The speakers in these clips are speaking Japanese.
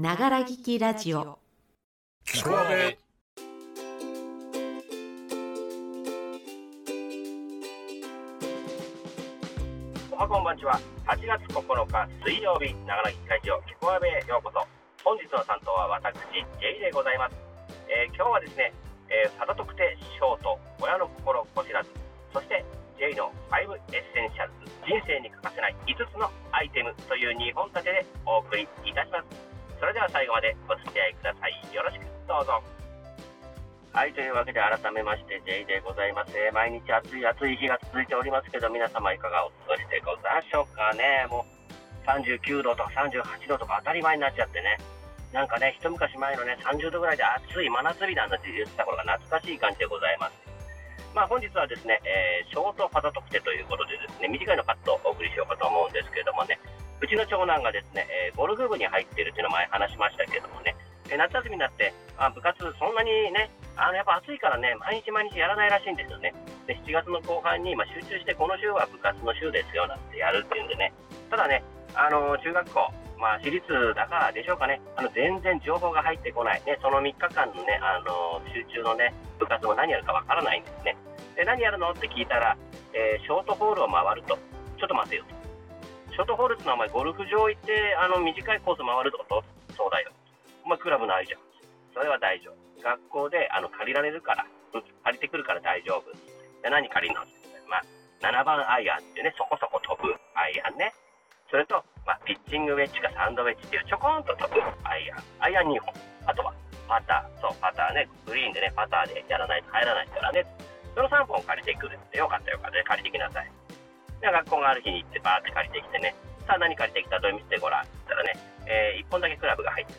ながら聞きラジオ。聞こえおはこんばんちは。8月9日水曜日ながら聞きラジオ聞こえへようこそ本日の担当は私 J でございます、えー今日はですね、えー、サダ特定ショート親の心子知らずそして J の5 Essentials 人生に欠かせない5つのアイテムという2本立てでお送りいたします。それでは最後までお付き合いください。よろしくどうぞ。はいというわけで改めまして J でございます、えー毎日暑い暑い日が続いておりますけど皆様いかがお過ごしでございましょうかね。もう39度とか38度とか当たり前になっちゃってね。なんかね一昔前のね30度ぐらいで暑い真夏日なんだって言ってた頃が懐かしい感じでございます。まあ、本日はですね、えーショートファザ特定ということでですね、短いのカットをお送りしようかと思うんですけど、ちの長男がですね、えーゴルフ部に入っているっていうのを前話しましたけれどもね、えー夏休みになって、あ部活そんなにね、あのやっぱ暑いからね、毎日毎日やらないらしいんですよね。で、7月の後半に、ま、集中してこの週は部活の週ですよなんてやるっていうんでね、ただね、あの中学校、まあ、私立だからでしょうかね、あの全然情報が入ってこない、ね、その3日間のね、あの集中のね、部活も何やるかわからないんですね。で何やるの？って聞いたら、えーショートホールを回ると、ちょっと待てよと。ショートホールってのはお前ゴルフ場行ってあの短いコース回るってことそうだよ。お前クラブないじゃん。それは大丈夫。学校であの借りられるから、借りてくるから大丈夫。で何借りるのってまあ、7番アイアンってね、そこそこ飛ぶアイアンね。それと、まあ、ピッチングウェッジかサンドウェッジっていうちょこんと飛ぶアイアン。アイアン2本。あとは、パター。そう、パターね。グリーンでね、パターでやらないと入らないからね。その3本借りてくるってよかったよかった。で借りてきなさい。学校がある日に行ってバーって借りてきてね。さあ何借りてきた？どれ見せてごらん。って言ったらね、え1本だけクラブが入ってる。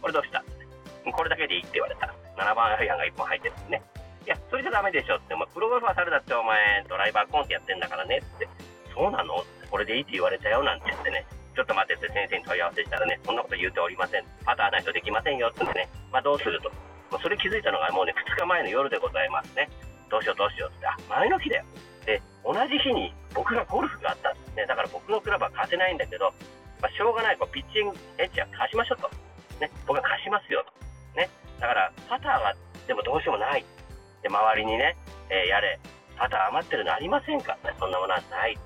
これどうした？これだけでいいって言われた。7番アイアンが1本入ってるんですね。いや、それじゃダメでしょって、お前プロゴルファー猿だってお前ドライバーコンってやってんだからねって。そうなの？これでいいって言われたよなんて言ってね。ちょっと待ってって先生に問い合わせしたらね、そんなこと言うておりません。パターないとできませんよって言ってね。まあどうすると。もうそれ気づいたのがもうね、2日前の夜でございますね。どうしようどうしようって。あ、前の日だよ。で、同じ日に僕がゴルフがあったんですね。だから僕のクラブは貸せないんだけど、まあ、しょうがない、こうピッチングエッジは貸しましょうと。ね、僕は貸しますよと。ね、だからパターはでもどうしようもない。で、周りにね、えーやれ、パター余ってるのありませんか？ねそんなものはない。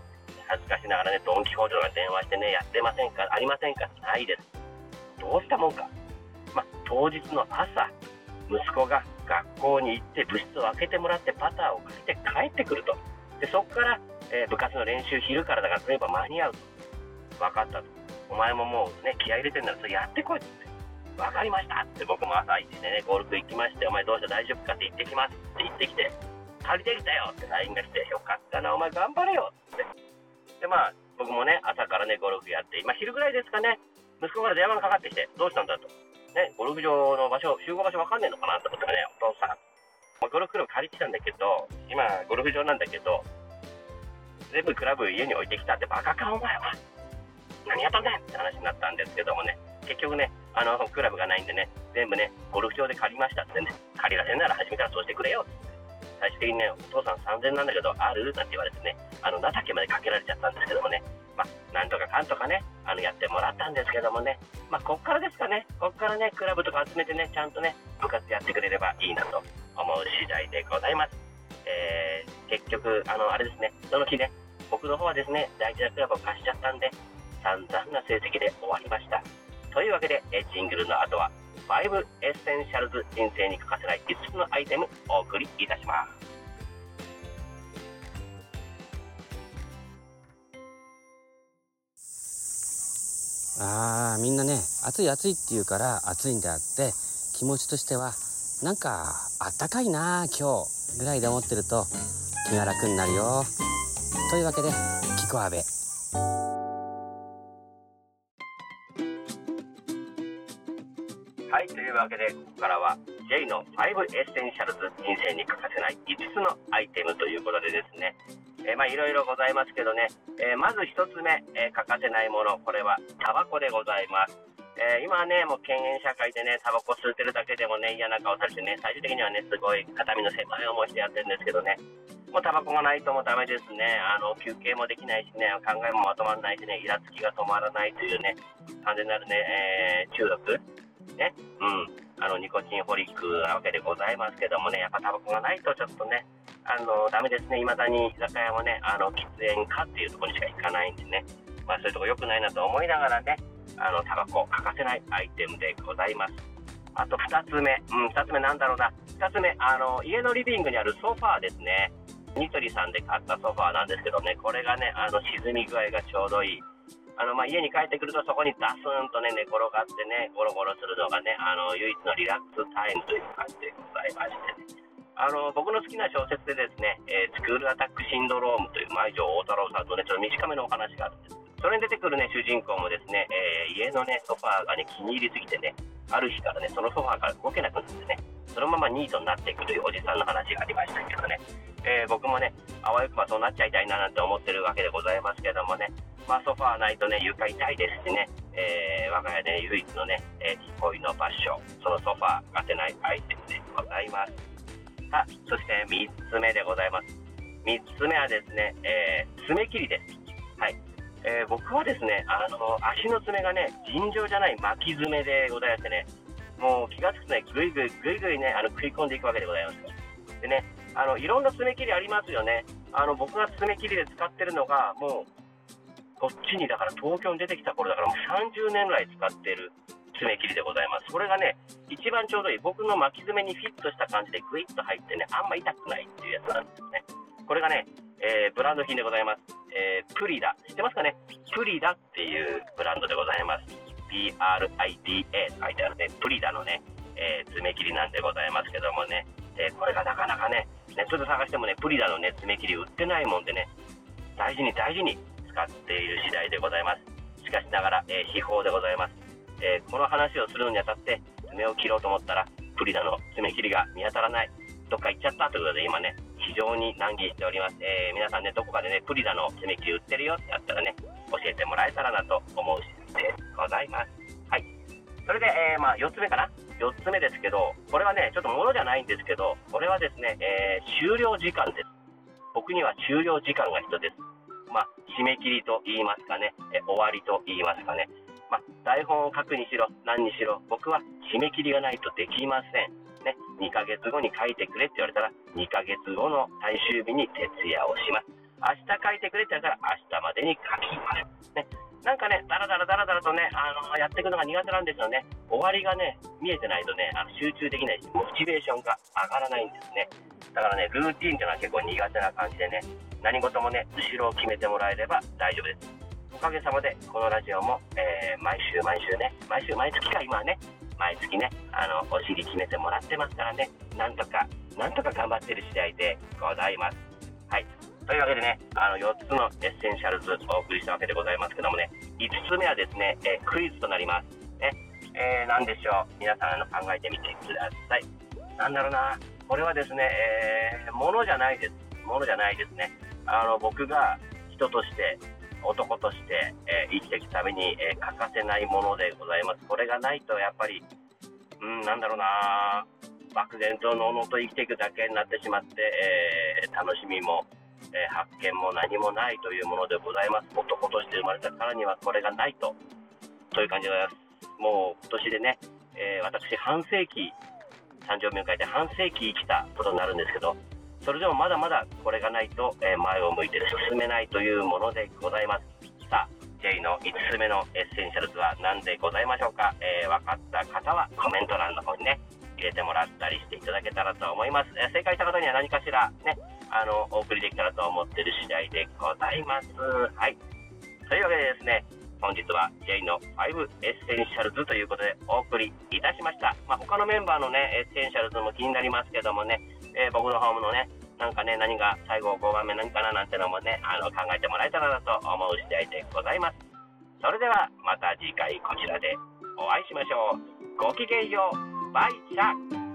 恥ずかしながらね、ドン・キホーテとか電話してね、やってませんか？ありませんか？ないです。どうしたもんか。まあ、当日の朝、息子が学校に行って部室を開けてもらってパターを借りて帰ってくると。で、そこから、えー部活の練習昼からだから例えば間に合うと。分かったと。お前ももうね、気合い入れてんならそれやってこいって。分かりましたって僕も朝行ってね、ゴルフ行きまして、お前どうした？大丈夫かって言ってきますって言ってきて、借りてきたよって LINE がして、よかったな、お前頑張れよって。で、まあ、僕もね、朝からね、ゴルフやって、今昼ぐらいですかね、息子から電話がかかってきて、どうしたんだと。ね、ゴルフ場の場所、集合場所わかんねえのかなって思ってね、お父さん。ま、ゴルフクラブ借りてたんだけど、今、ゴルフ場なんだけど、全部クラブ家に置いてきたってバカかお前は。何やったんだよって話になったんですけどもね、結局ね、あの、クラブがないんでね、全部ね、ゴルフ場で借りましたってね、借りられんなら初めからそうしてくれよ。って。最終的にね、お父さん3000なんだけど、ある？なんて言われてね、あの、情けまでかけられちゃったんですけどもね、まあ、なんとかかんとかね、あの、やってもらったんですけどもね、まあ、こっからですかね、こっからね、クラブとか集めてね、ちゃんとね、部活やってくれればいいなと。思う次第でございます。えー、結局、あの、あれですね、その日ね、僕の方はですね、大事なクラブを貸しちゃったんで、散々な成績で終わりました。というわけで、えジングルの後は、5 Essentials 人生に欠かせない5つのアイテムお送りいたします。あーみんなね暑い暑いって言うから暑いんであって気持ちとしてはなんかあったかいな今日ぐらいで思ってると気が楽になるよ。というわけでキコアベ。はい、というわけで、ここからは J の5 Essentials 人生に欠かせない5つのアイテムということでですね、えーまあいろいろございますけどね、えーまず1つ目、えー欠かせないもの、これはタバコでございます。えー今はね、もう嫌煙社会でね、タバコ吸ってるだけでもね、嫌な顔されてね、最終的にはね、すごい肩身の狭い思いしてやってるんですけどね、もうタバコがないともうダメですね。あの、休憩もできないしね、考えもまとまらないしね、イラつきが止まらないというね、完全なるね、えー、中毒。ね、うん、あの、ニコチンホリックなわけでございますけどもね、やっぱタバコがないとちょっとね、あの、ダメですね。未だに居酒屋もね、あの、喫煙家っていうところにしか行かないんでね、まあそういうとこ良くないなと思いながらね、あの、タバコ欠かせないアイテムでございます。あと2つ目、うん、2つ目なんだろうな。2つ目、あの、家のリビングにあるソファーですね。ニトリさんで買ったソファーなんですけどね、これがね、あの沈み具合がちょうどいい。あのまあ、家に帰ってくるとそこにダスンとね、寝転がってね、ゴロゴロするのがね、あの唯一のリラックスタイムという感じでございましてね。あの僕の好きな小説でですね、えー、スクールアタックシンドロームという舞城大太郎さんとね、ちょっと短めのお話があるんです。それに出てくるね、主人公もですね、えー、家のね、ソファーがね、気に入りすぎてね、ある日からね、そのソファーから動けなくなってね、そのままニートになっていくというおじさんの話がありましたけどね、えー、僕もね、あわよくばそうなっちゃいたいななんて思ってるわけでございますけどもね、まあ、ソファーないとね、床痛いですしね、えー、我が家で、ね、唯一のね、えー、憩いの場所、そのソファーがせないアイテムでございます。さあ、そして3つ目でございます。3つ目はですね、えー、爪切りです。はい。えー、僕はですね、あの、足の爪がね、尋常じゃない巻き爪でございましてね、もう気がつくとね、ぐいぐいぐいぐいね、あの食い込んでいくわけでございます。でね、あのいろんな爪切りありますよね。あの僕が爪切りで使ってるのが、もうこっちにだから東京に出てきた頃だからもう30年ぐらい使ってる爪切りでございます。それがね、一番ちょうどいい。僕の巻き爪にフィットした感じでグイッと入ってね、あんま痛くないっていうやつなんですね。これがね、えー、ブランド品でございます。えー、プリダ。知ってますかね？プリダっていうブランドでございます。PRIDA と書いてあるね、プリダのね、えー、爪切りなんでございますけどもね、えこれがなかなかね、ネットで探してもね、プリダのね、爪切り売ってないもんでね、大事に大事に使っている次第でございます。しかしながら、えー、秘宝でございます。えー、この話をするのにあたって、爪を切ろうと思ったら、プリダの爪切りが見当たらない。どっか行っちゃったということで、今ね、常に難儀しております。えー、皆さんね、どこかでね、プリダの爪切り売ってるよってあったらね、教えてもらえたらなと思う次第でございます。はい。それで、えー、まあ、4つ目かな？4つ目ですけど、これはね、ちょっとものじゃないんですけど、これはですね、えー、終了時間です。僕には終了時間が必要です。まあ、締め切りと言いますかね、え終わりと言いますかね。まあ、台本を書くにしろ、何にしろ、僕は締め切りがないとできません。ね、2ヶ月後に書いてくれって言われたら、2ヶ月後の最終日に徹夜をします。明日書いてくれって言われたら、明日までに書きます。ね、なんかね、だらだらだらだらとね、あのやっていくのが苦手なんですよね。終わりがね、見えてないとね、あの集中できないし、モチベーションが上がらないんですね。だからね、ルーティンっていうのは結構苦手な感じでね、何事もね、後ろを決めてもらえれば大丈夫です。おかげさまで、このラジオも、えー、毎週毎週ね、毎週毎月か今はね、毎月ね、あの、お尻決めてもらってますからね、なんとか、なんとか頑張ってる次第でございます。はい。というわけでね、あの4つの Essentials お送りしたわけでございますけどもね、5つ目はですね、えクイズとなります。ね、えー、何でしょう？皆さんの考えてみてください。なんだろうな、これはですね、えー、ものじゃないです。ものじゃないですね。あの、僕が人として、男として、えー、生きていくために、えー、欠かせないものでございます。これがないと、やっぱり、うん、なんだろうな、漠然とのうのうと生きていくだけになってしまって、え楽しみもえ、発見も何もないというものでございます。男として生まれたからにはこれがないと、という感じでございます。もう今年でね、え、私半世紀、誕生日を迎えて半世紀生きたことになるんですけど、それでもまだまだこれがないと、え、前を向いて進めないというものでございます。さあ、J の5つ目の Essentials は何でございましょうか、えー、分かった方はコメント欄の方にね、入れてもらったりしていただけたらと思います。えー、正解した方には何かしらね、あの、お送りできたらと思ってる次第でございます。はい。というわけでですね、本日は J の5 Essentials ということでお送りいたしました。まあ、他のメンバーのね、 Essentials も気になりますけどもね、えー、僕のホームのね、なんかね、何が最後5番目何かななんてのもね、あの、考えてもらえたらなと思う次第でございます。それではまた次回こちらでお会いしましょう。ごきげんよう。バイチャ